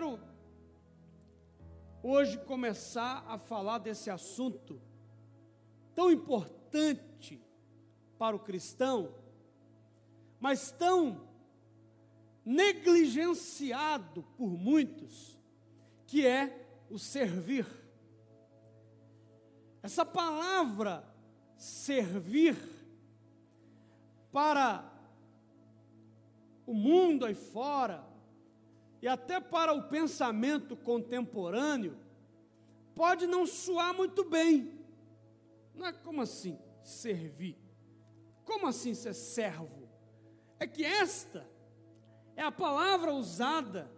quero hoje começar a falar desse assunto tão importante para o cristão, mas tão negligenciado por muitos, que é o servir. Essa palavra servir para o mundo aí fora e até para o pensamento contemporâneo pode não soar muito bem. Não é como assim servir? Como assim ser servo? É que esta é a palavra usada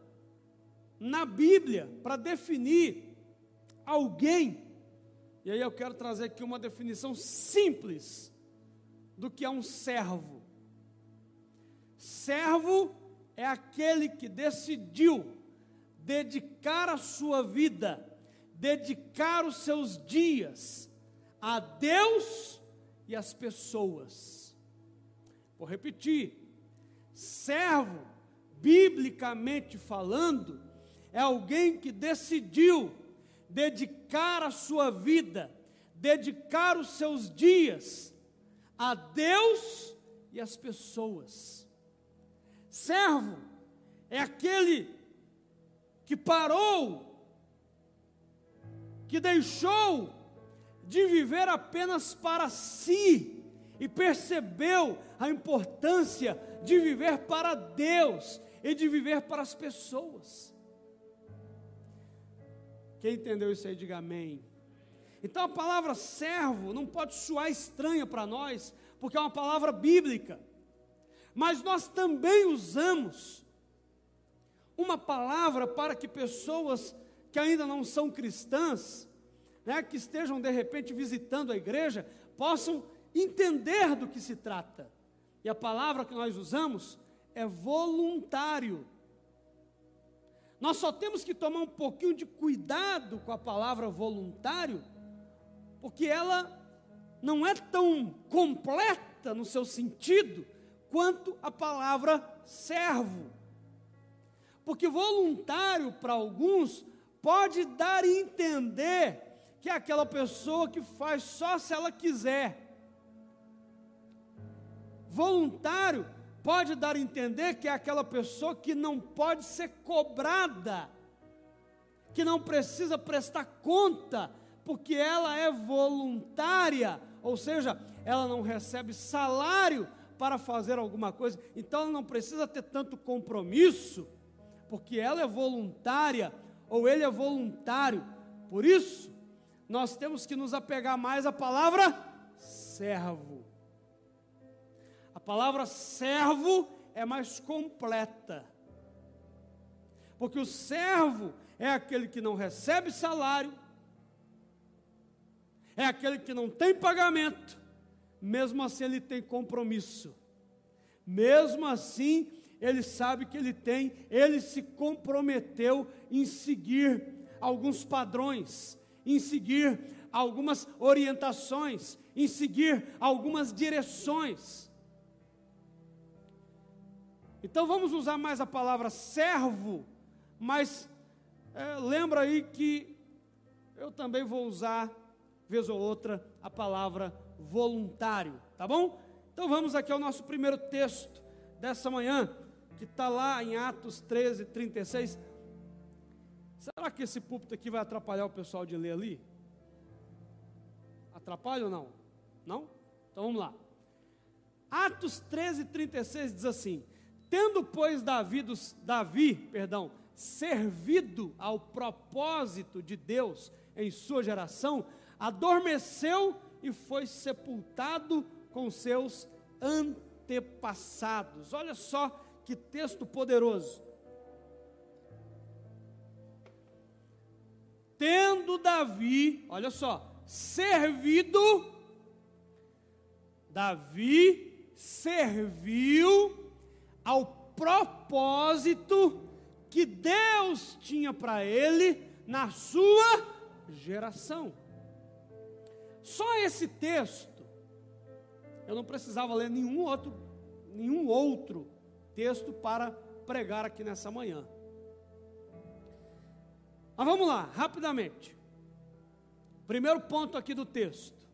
na Bíblia para definir alguém. E aí eu quero trazer aqui uma definição simples do que é um servo. Servo é aquele que decidiu dedicar a sua vida, dedicar os seus dias a Deus e às pessoas. Vou repetir: servo, biblicamente falando, é alguém que decidiu dedicar a sua vida, dedicar os seus dias a Deus e às pessoas. Servo é aquele que parou, que deixou de viver apenas para si e percebeu a importância de viver para Deus e de viver para as pessoas. Quem entendeu isso aí, diga amém. Então a palavra servo não pode soar estranha para nós, porque é uma palavra bíblica. Mas nós também usamos uma palavra para que pessoas que ainda não são cristãs, né, que estejam de repente visitando a igreja, possam entender do que se trata. E a palavra que nós usamos é voluntário. Nós só temos que tomar um pouquinho de cuidado com a palavra voluntário, porque ela não é tão completa no seu sentido quanto a palavra servo. Porque voluntário para alguns pode dar a entender que é aquela pessoa que faz só se ela quiser. Voluntário pode dar a entender que é aquela pessoa que não pode ser cobrada, que não precisa prestar conta, porque ela é voluntária, ou seja, ela não recebe salário para fazer alguma coisa, então ela não precisa ter tanto compromisso, porque ela é voluntária ou ele é voluntário. Por isso, nós temos que nos apegar mais à palavra servo. A palavra servo é mais completa. Porque o servo é aquele que não recebe salário, é aquele que não tem pagamento, mesmo assim ele tem compromisso. Mesmo assim, ele sabe que ele tem, ele se comprometeu em seguir alguns padrões, em seguir algumas orientações, em seguir algumas direções. Então vamos usar mais a palavra servo, mas é, lembra aí que eu também vou usar, vez ou outra, a palavra voluntário, tá bom? Então vamos aqui ao nosso primeiro texto dessa manhã, que está lá em Atos 13, 36. Será que esse púlpito aqui vai atrapalhar o pessoal de ler ali? Atrapalha ou não? Não? Então vamos lá. Atos 13, 36 diz assim: Tendo, pois, Davi, Davi perdão, servido ao propósito de Deus em sua geração, adormeceu e foi sepultado com seus antepassados. Olha só que texto poderoso. Tendo Davi, olha só, servido, Davi serviu ao propósito que Deus tinha para ele na sua geração. Só esse texto, eu não precisava ler nenhum outro, nenhum outro texto para pregar aqui nessa manhã. Mas vamos lá, rapidamente. Primeiro ponto aqui do texto.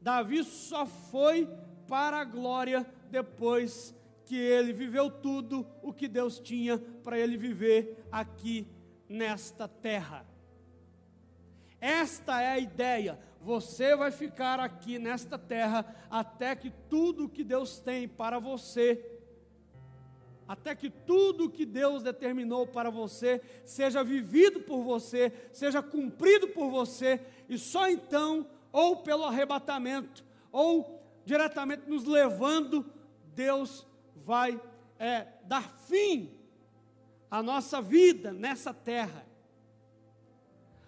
Davi só foi para a glória depois que ele viveu tudo o que Deus tinha para ele viver aqui nesta terra. Esta é a ideia. Você vai ficar aqui nesta terra até que tudo que Deus tem para você, até que tudo que Deus determinou para você seja vivido por você, seja cumprido por você, e só então, ou pelo arrebatamento, ou diretamente nos levando, Deus vai é, dar fim à nossa vida nessa terra.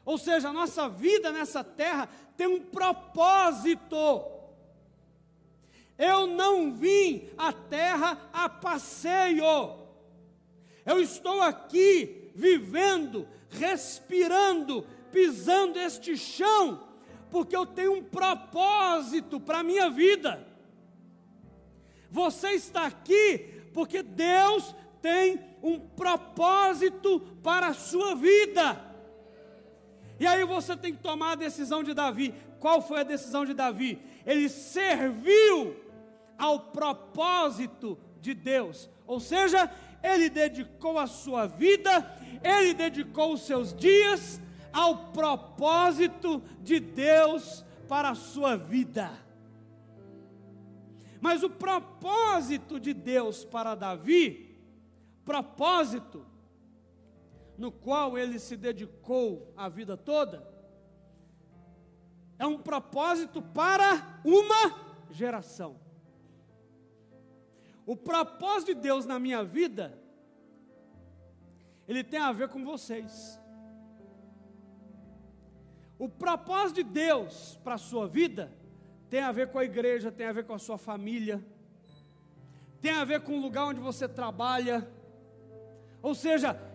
Ou seja, a nossa vida nessa terra tem um propósito. Eu não vim à terra a passeio. Eu estou aqui vivendo, respirando, pisando este chão, porque eu tenho um propósito para a minha vida. Você está aqui porque Deus tem um propósito para a sua vida. E aí você tem que tomar a decisão de Davi. Qual foi a decisão de Davi? Ele serviu ao propósito de Deus. Ou seja, ele dedicou a sua vida, ele dedicou os seus dias ao propósito de Deus para a sua vida. Mas o propósito de Deus para Davi, propósito no qual ele se dedicou a vida toda, é um propósito para uma geração. O propósito de Deus na minha vida, ele tem a ver com vocês. O propósito de Deus para a sua vida tem a ver com a igreja, tem a ver com a sua família, tem a ver com o lugar onde você trabalha. Ou seja,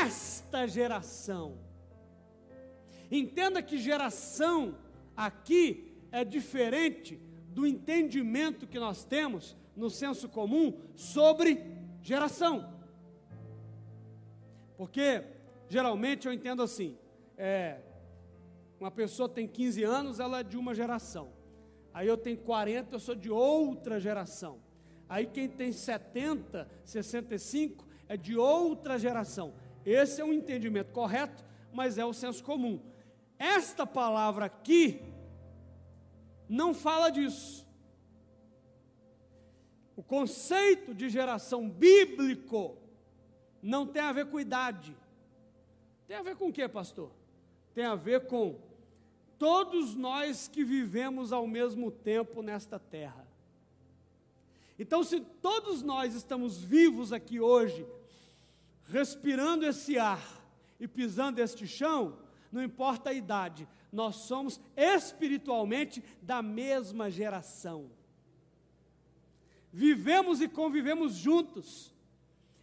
esta geração. Entenda que geração aqui é diferente do entendimento que nós temos no senso comum sobre geração. Porque geralmente eu entendo assim: é, uma pessoa tem 15 anos, ela é de uma geração. Aí eu tenho 40, eu sou de outra geração. Aí quem tem 70, 65 é de outra geração. Esse é um entendimento correto, mas é o senso comum. Esta palavra aqui não fala disso. O conceito de geração bíblico não tem a ver com idade. Tem a ver com o que, pastor? Tem a ver com todos nós que vivemos ao mesmo tempo nesta terra. Então, se todos nós estamos vivos aqui hoje, respirando esse ar e pisando este chão, não importa a idade, nós somos espiritualmente da mesma geração. Vivemos e convivemos juntos.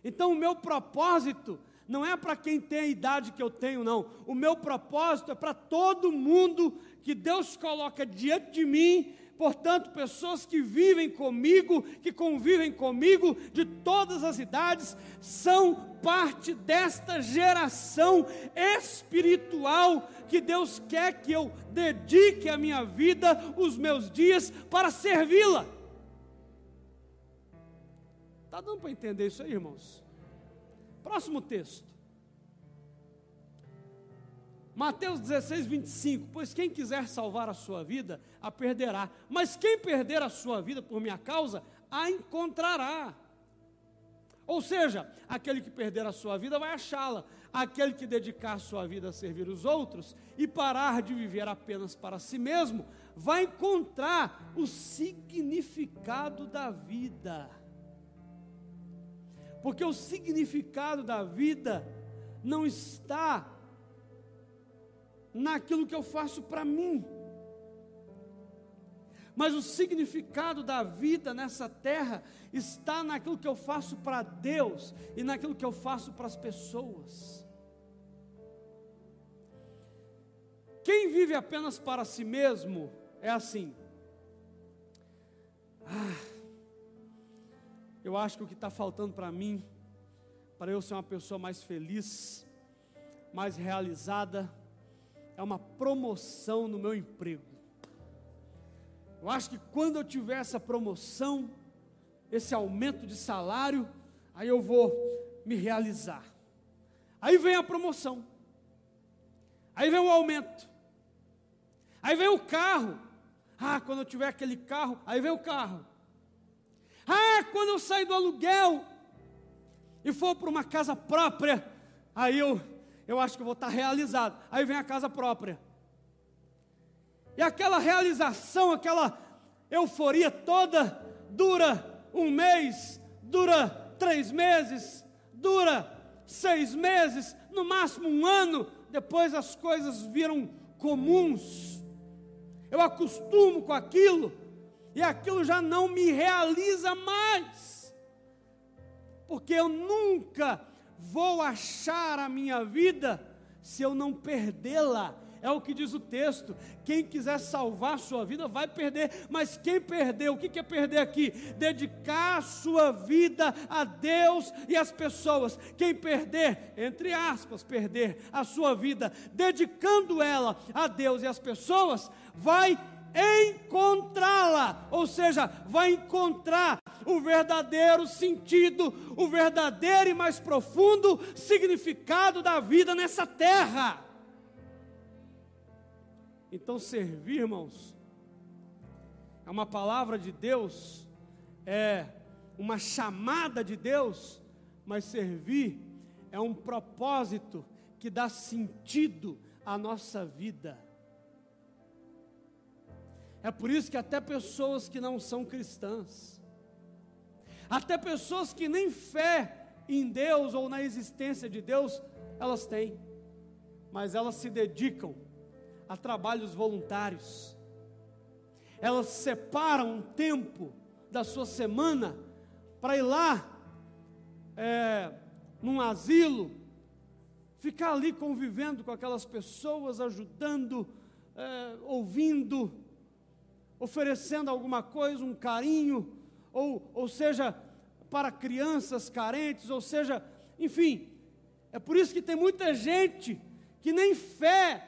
Então, o meu propósito não é para quem tem a idade que eu tenho, não. O meu propósito é para todo mundo que Deus coloca diante de mim. Portanto, pessoas que vivem comigo, que convivem comigo de todas as idades, são parte desta geração espiritual que Deus quer que eu dedique a minha vida, os meus dias, para servi-la. Está dando para entender isso aí, irmãos? Próximo texto. Mateus 16, 25. Pois quem quiser salvar a sua vida, a perderá. Mas quem perder a sua vida por minha causa, a encontrará. Ou seja, aquele que perder a sua vida vai achá-la. Aquele que dedicar a sua vida a servir os outros e parar de viver apenas para si mesmo, vai encontrar o significado da vida. Porque o significado da vida não está naquilo que eu faço para mim. Mas o significado da vida nessa terra está naquilo que eu faço para Deus e naquilo que eu faço para as pessoas. Quem vive apenas para si mesmo é assim. Ah, eu acho que o que está faltando para mim, para eu ser uma pessoa mais feliz, mais realizada é uma promoção no meu emprego. Eu acho que quando eu tiver essa promoção, esse aumento de salário, aí eu vou me realizar. Aí vem a promoção. Aí vem o aumento. Aí vem o carro. Ah, quando eu tiver aquele carro, aí vem o carro. Ah, quando eu sair do aluguel e for para uma casa própria, aí eu, eu acho que vou estar realizado. Aí vem a casa própria. E aquela realização, aquela euforia toda, dura um mês, dura três meses, dura seis meses, no máximo um ano, depois as coisas viram comuns. Eu acostumo com aquilo e aquilo já não me realiza mais. Porque eu nunca vou achar a minha vida se eu não perdê-la. É o que diz o texto. Quem quiser salvar sua vida vai perder, mas quem perder, o que é perder aqui? Dedicar sua vida a Deus e às pessoas. Quem perder, entre aspas, perder a sua vida, dedicando ela a Deus e às pessoas, vai encontrá-la, ou seja, vai encontrar o verdadeiro sentido, o verdadeiro e mais profundo significado da vida nessa terra. Então, servir, irmãos, é uma palavra de Deus, é uma chamada de Deus, mas servir é um propósito que dá sentido à nossa vida. É por isso que até pessoas que não são cristãs, até pessoas que nem fé em Deus ou na existência de Deus, elas têm, mas elas se dedicam a trabalhos voluntários. Elas separam um tempo da sua semana para ir lá, é, num asilo, ficar ali convivendo com aquelas pessoas, ajudando, é, ouvindo, oferecendo alguma coisa, um carinho, ou, ou seja, para crianças carentes, ou seja, enfim, é por isso que tem muita gente que nem fé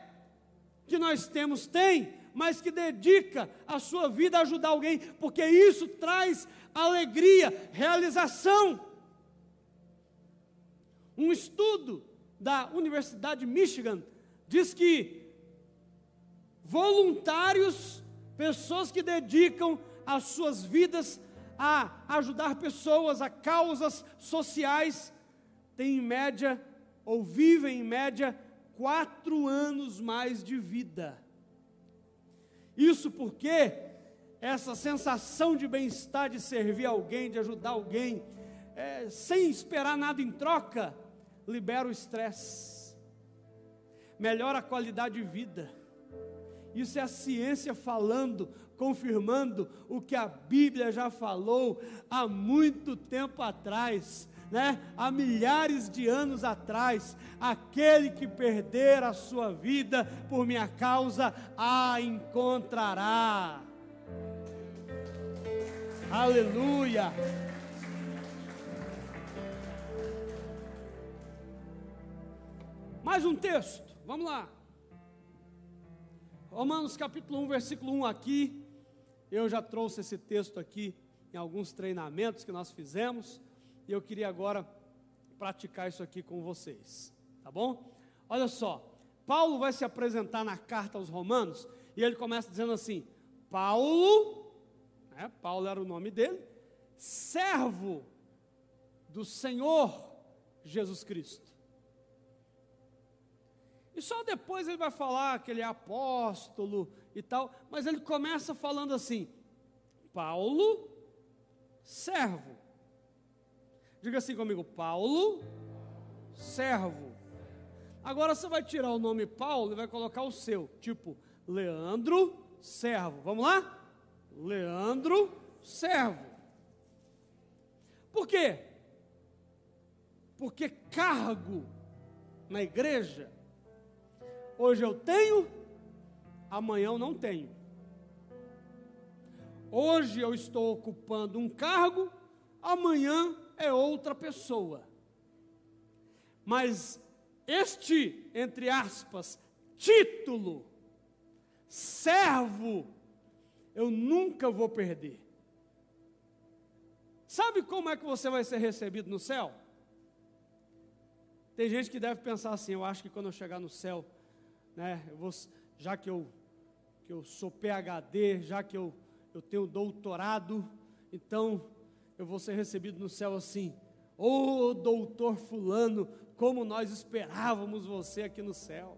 que nós temos tem, mas que dedica a sua vida a ajudar alguém, porque isso traz alegria, realização. Um estudo da Universidade de Michigan diz que voluntários, pessoas que dedicam as suas vidas a ajudar pessoas, a causas sociais, têm em média, ou vivem em média, quatro anos mais de vida. Isso porque essa sensação de bem-estar, de servir alguém, de ajudar alguém, é, sem esperar nada em troca, libera o estresse, melhora a qualidade de vida. Isso é a ciência falando, confirmando o que a Bíblia já falou há muito tempo atrás né, há milhares de anos atrás, aquele que perder a sua vida por minha causa a encontrará. Aleluia. Mais um texto, vamos lá. Romanos capítulo 1, versículo 1 aqui. Eu já trouxe esse texto aqui em alguns treinamentos que nós fizemos. E eu queria agora praticar isso aqui com vocês, tá bom? Olha só, Paulo vai se apresentar na carta aos Romanos e ele começa dizendo assim: Paulo, né, Paulo era o nome dele, servo do Senhor Jesus Cristo. E só depois ele vai falar que ele é apóstolo e tal, mas ele começa falando assim: Paulo, servo Diga assim comigo: Paulo, servo. Agora você vai tirar o nome Paulo e vai colocar o seu, tipo Leandro, servo. Vamos lá? Leandro, servo. Por quê? Porque cargo na igreja, hoje eu tenho, amanhã eu não tenho. Hoje eu estou ocupando um cargo, amanhã é outra pessoa. Mas Este, entre aspas, título, servo, eu nunca vou perder. Sabe como é que você vai ser recebido no céu? Tem gente que deve pensar assim: eu acho que quando eu chegar no céu, né, eu vou, já que eu, que eu sou PhD, já que eu, eu tenho doutorado, então eu vou ser recebido no céu assim. Ô oh, doutor Fulano, como nós esperávamos você aqui no céu.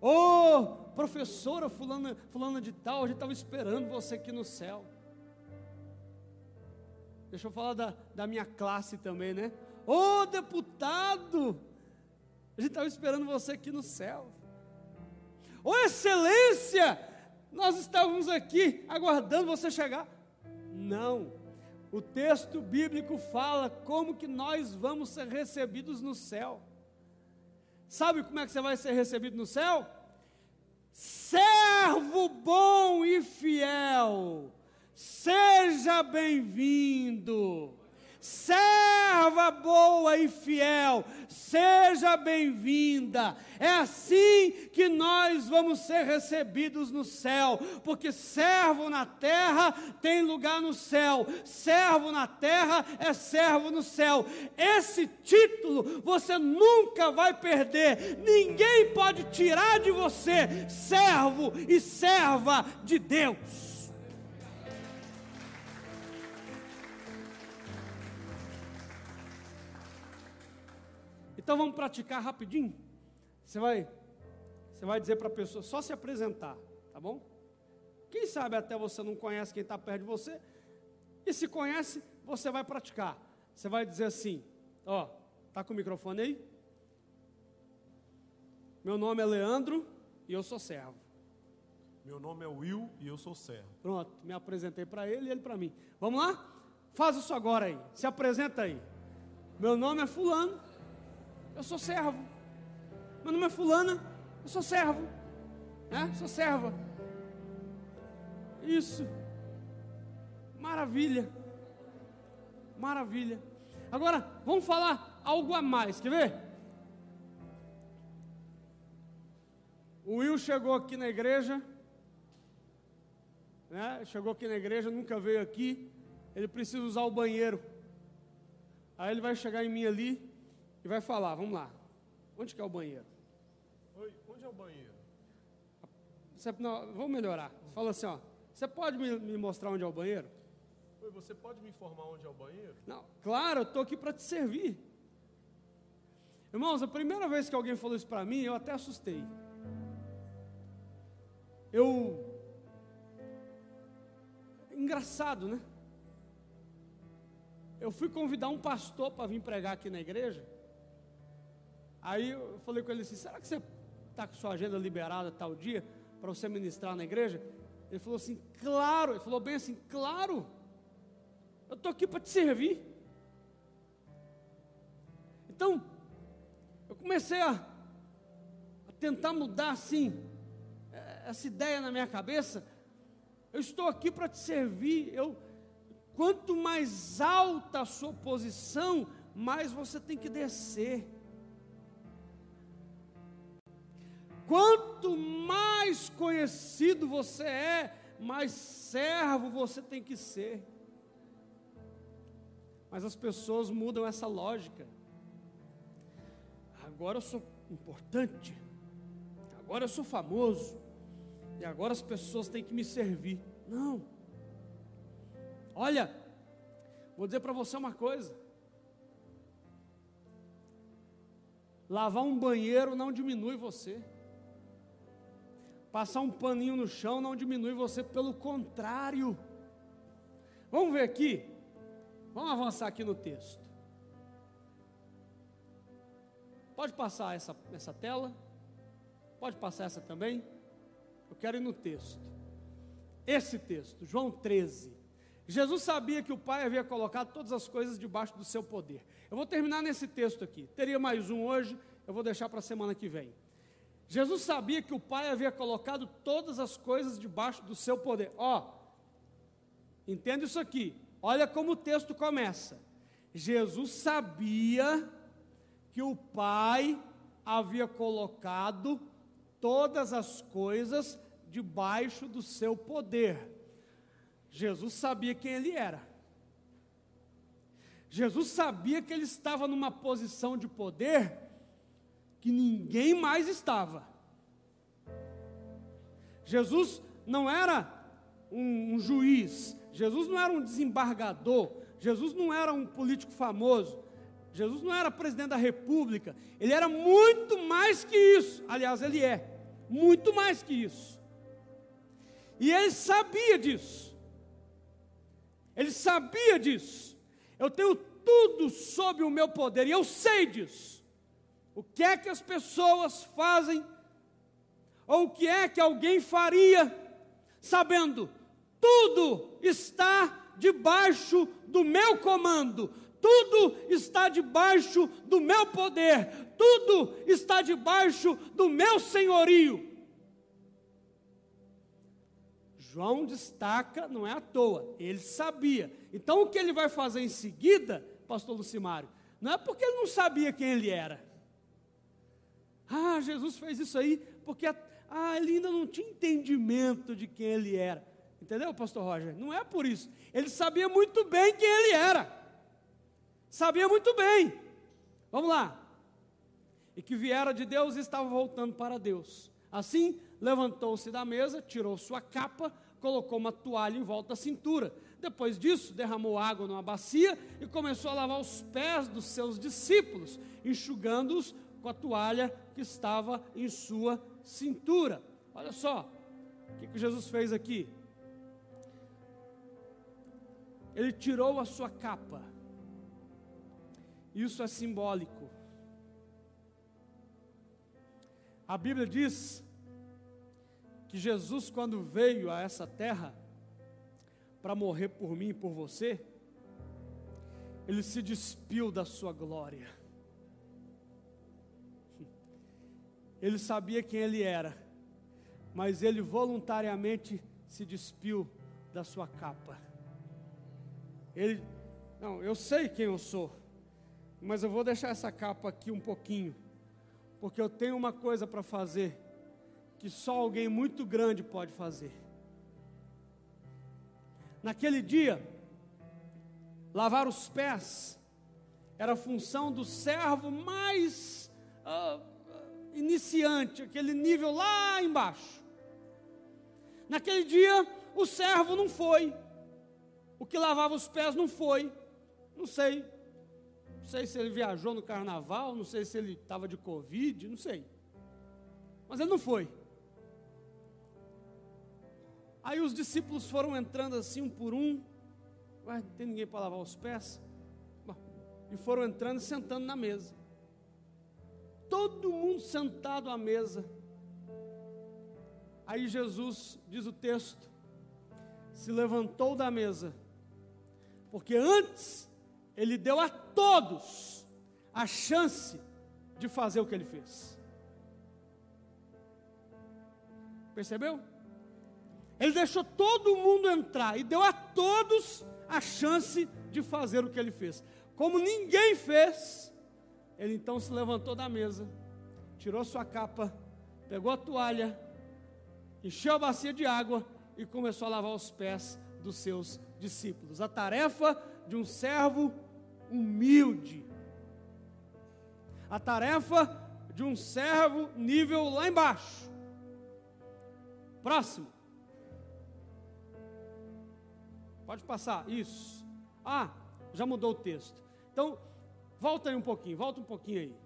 Ô oh, professora fulana, fulana de tal, a gente estava esperando você aqui no céu. Deixa eu falar da, da minha classe também, né? Ô oh, deputado, a gente estava esperando você aqui no céu. Ô excelência, nós estávamos aqui aguardando você chegar. Não. O texto bíblico fala como que nós vamos ser recebidos no céu. Sabe como é que você vai ser recebido no céu? Servo bom e fiel, seja bem-vindo serva boa e fiel, seja bem-vinda. É assim que nós vamos ser recebidos no céu, porque servo na terra tem lugar no céu, servo na terra é servo no céu. Esse título você nunca vai perder, ninguém pode tirar de você, servo e serva de Deus. Então vamos praticar rapidinho. Você vai, você vai dizer para a pessoa só se apresentar, tá bom? Quem sabe até você não conhece quem está perto de você. E se conhece, você vai praticar. Você vai dizer assim, ó, tá com o microfone aí? Meu nome é Leandro e eu sou servo. Meu nome é Will e eu sou servo. Pronto, me apresentei para ele e ele para mim. Vamos lá? Faz isso agora aí. Se apresenta aí. Meu nome é fulano eu sou servo. Meu nome é fulana, eu sou servo. Né? Sou serva. Isso. Maravilha. Maravilha. Agora, vamos falar algo a mais, quer ver? O Will chegou aqui na igreja, né? chegou aqui na igreja, nunca veio aqui, ele precisa usar o banheiro. Aí ele vai chegar em mim ali, e vai falar, vamos lá, onde que é o banheiro? Oi, onde é o banheiro? Você, não, vamos melhorar. Fala assim, ó, você pode me, me, mostrar onde é o banheiro? Oi, você pode me informar onde é o banheiro? Não, claro, eu estou aqui para te servir. Irmãos, a primeira vez que alguém falou isso para mim, eu até assustei. Eu. Engraçado, né? Eu fui convidar um pastor para vir pregar aqui na igreja. Aí eu falei com ele assim: será que você está com sua agenda liberada tal dia para você ministrar na igreja? Ele falou assim: claro. Ele falou bem assim: claro. Eu estou aqui para te servir. Então, eu comecei a, a tentar mudar assim, é, essa ideia na minha cabeça. Eu estou aqui para te servir. Eu, quanto mais alta a sua posição, mais você tem que descer. Quanto mais conhecido você é, mais servo você tem que ser. Mas as pessoas mudam essa lógica. Agora eu sou importante, agora eu sou famoso, e agora as pessoas têm que me servir. Não. Olha, vou dizer para você uma coisa: lavar um banheiro não diminui você. Passar um paninho no chão não diminui você, pelo contrário. Vamos ver aqui. Vamos avançar aqui no texto. Pode passar essa, essa tela? Pode passar essa também? Eu quero ir no texto. Esse texto, João 13. Jesus sabia que o Pai havia colocado todas as coisas debaixo do seu poder. Eu vou terminar nesse texto aqui. Teria mais um hoje, eu vou deixar para a semana que vem. Jesus sabia que o Pai havia colocado todas as coisas debaixo do seu poder. Ó, entenda isso aqui. Olha como o texto começa. Jesus sabia que o Pai havia colocado todas as coisas debaixo do seu poder. Jesus sabia quem ele era. Jesus sabia que ele estava numa posição de poder que ninguém mais estava. Jesus não era um, um, juiz, Jesus não era um desembargador, Jesus não era um político famoso, Jesus não era presidente da república, ele era muito mais que isso. Aliás, ele é muito mais que isso. E ele sabia disso. Ele sabia disso. Eu tenho tudo sob o meu poder e eu sei disso. O que é que as pessoas fazem ou o que é que alguém faria sabendo tudo está debaixo do meu comando, tudo está debaixo do meu poder, tudo está debaixo do meu senhorio. João destaca, não é à toa, ele sabia. Então o que ele vai fazer em seguida, pastor Lucimário, não é porque ele não sabia quem ele era. Ah, Jesus fez isso aí porque ah, ele ainda não tinha entendimento de quem ele era. Entendeu, pastor Roger? Não é por isso. Ele sabia muito bem quem ele era. Sabia muito bem. Vamos lá. E que viera de Deus e estava voltando para Deus. Assim, levantou-se da mesa, tirou sua capa, colocou uma toalha em volta da cintura. Depois disso, derramou água numa bacia e começou a lavar os pés dos seus discípulos, enxugando-os com a toalha que estava em sua cintura. Olha só, o que, que Jesus fez aqui? Ele tirou a sua capa. Isso é simbólico. A Bíblia diz que Jesus, quando veio a essa terra para morrer por mim e por você, ele se despiu da sua glória. Ele sabia quem ele era, mas ele voluntariamente se despiu da sua capa. Ele, não, eu sei quem eu sou, mas eu vou deixar essa capa aqui um pouquinho, porque eu tenho uma coisa para fazer que só alguém muito grande pode fazer. Naquele dia, lavar os pés era a função do servo mais uh, iniciante, aquele nível lá embaixo. Naquele dia, o servo não foi, o que lavava os pés não foi, não sei, não sei se ele viajou no carnaval, não sei se ele estava de Covid, não sei, mas ele não foi. Aí os discípulos foram entrando assim um por um, Ué, não tem ninguém para lavar os pés, e foram entrando e sentando na mesa todo mundo sentado à mesa. Aí Jesus, diz o texto, se levantou da mesa, porque antes ele deu a todos a chance de fazer o que ele fez. Percebeu? Ele deixou todo mundo entrar e deu a todos a chance de fazer o que ele fez. Como ninguém fez, ele então se levantou da mesa, tirou sua capa, pegou a toalha, encheu a bacia de água e começou a lavar os pés dos seus discípulos. A tarefa de um servo humilde. A tarefa de um servo nível lá embaixo. Próximo. Pode passar. Isso. Ah, já mudou o texto. Então, Volta aí um pouquinho, volta um pouquinho aí.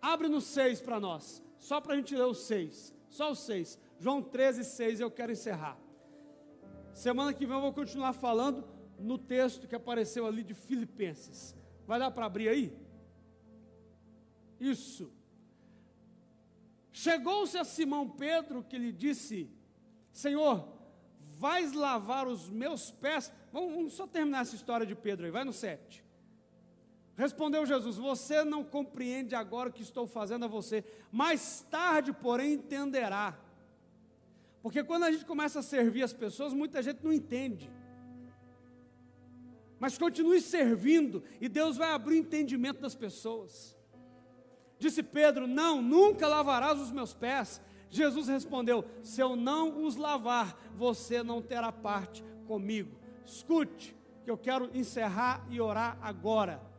Abre no 6 para nós, só para a gente ler o 6, só o 6. João 13, 6, eu quero encerrar. Semana que vem eu vou continuar falando no texto que apareceu ali de Filipenses. Vai dar para abrir aí? Isso. Chegou-se a Simão Pedro que lhe disse: Senhor, vais lavar os meus pés? Vamos, vamos só terminar essa história de Pedro aí, vai no 7. Respondeu Jesus: Você não compreende agora o que estou fazendo a você, mais tarde, porém, entenderá. Porque quando a gente começa a servir as pessoas, muita gente não entende. mas continue servindo e Deus vai abrir o entendimento das pessoas. Disse Pedro: Não, nunca lavarás os meus pés. Jesus respondeu: Se eu não os lavar, você não terá parte comigo. Escute, que eu quero encerrar e orar agora.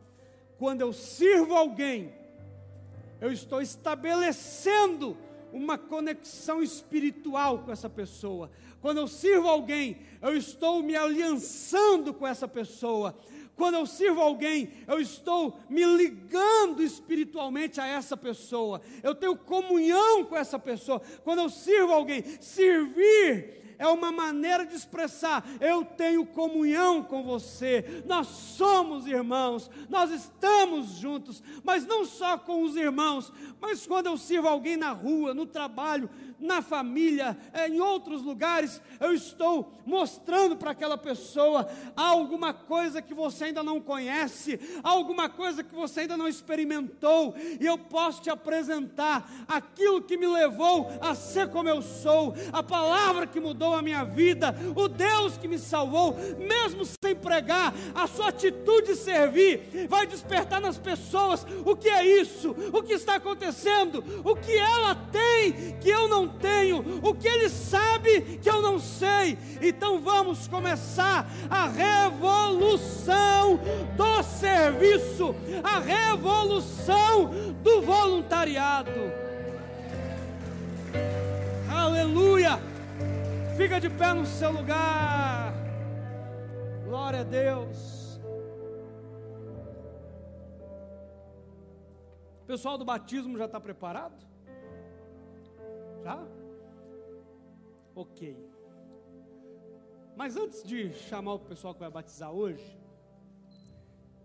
Quando eu sirvo alguém, eu estou estabelecendo uma conexão espiritual com essa pessoa. Quando eu sirvo alguém, eu estou me aliançando com essa pessoa. Quando eu sirvo alguém, eu estou me ligando espiritualmente a essa pessoa. Eu tenho comunhão com essa pessoa. Quando eu sirvo alguém, servir é uma maneira de expressar: eu tenho comunhão com você, nós somos irmãos, nós estamos juntos, mas não só com os irmãos, mas quando eu sirvo alguém na rua, no trabalho, na família, é, em outros lugares, eu estou mostrando para aquela pessoa alguma coisa que você ainda não conhece, alguma coisa que você ainda não experimentou, e eu posso te apresentar aquilo que me levou a ser como eu sou, a palavra que mudou a minha vida, o Deus que me salvou, mesmo sem pregar, a sua atitude de servir vai despertar nas pessoas o que é isso, o que está acontecendo, o que ela tem que eu não tenho, o que ele sabe que eu não sei. Então vamos começar a revolução do serviço, a revolução do voluntariado. Aleluia! Fica de pé no seu lugar. Glória a Deus. O pessoal do batismo já está preparado? Já? Ok. Mas antes de chamar o pessoal que vai batizar hoje,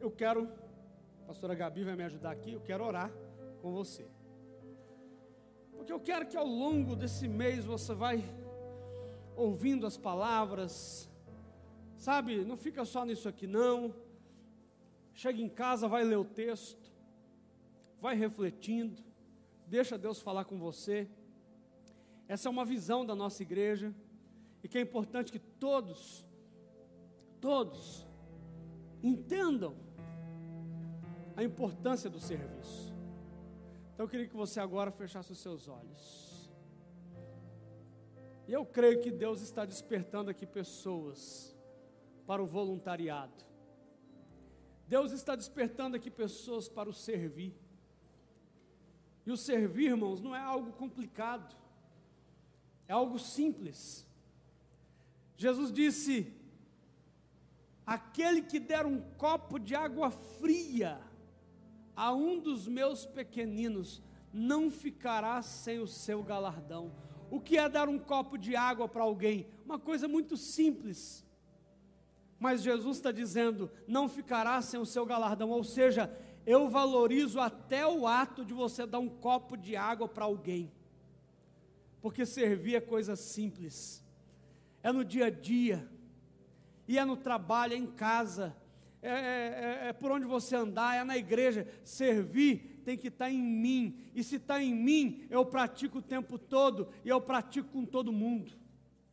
eu quero, a pastora Gabi vai me ajudar aqui, eu quero orar com você. Porque eu quero que ao longo desse mês você vai ouvindo as palavras, sabe, não fica só nisso aqui não. Chega em casa, vai ler o texto, vai refletindo, deixa Deus falar com você. Essa é uma visão da nossa igreja e que é importante que todos, todos, entendam a importância do serviço. Então eu queria que você agora fechasse os seus olhos. E eu creio que Deus está despertando aqui pessoas para o voluntariado. Deus está despertando aqui pessoas para o servir. E o servir, irmãos, não é algo complicado. É algo simples. Jesus disse: Aquele que der um copo de água fria a um dos meus pequeninos, não ficará sem o seu galardão. O que é dar um copo de água para alguém? Uma coisa muito simples. Mas Jesus está dizendo: não ficará sem o seu galardão. Ou seja, eu valorizo até o ato de você dar um copo de água para alguém porque servir é coisa simples, é no dia a dia, e é no trabalho, é em casa, é, é, é, é por onde você andar, é na igreja. Servir tem que estar em mim, e se está em mim, eu pratico o tempo todo, e eu pratico com todo mundo.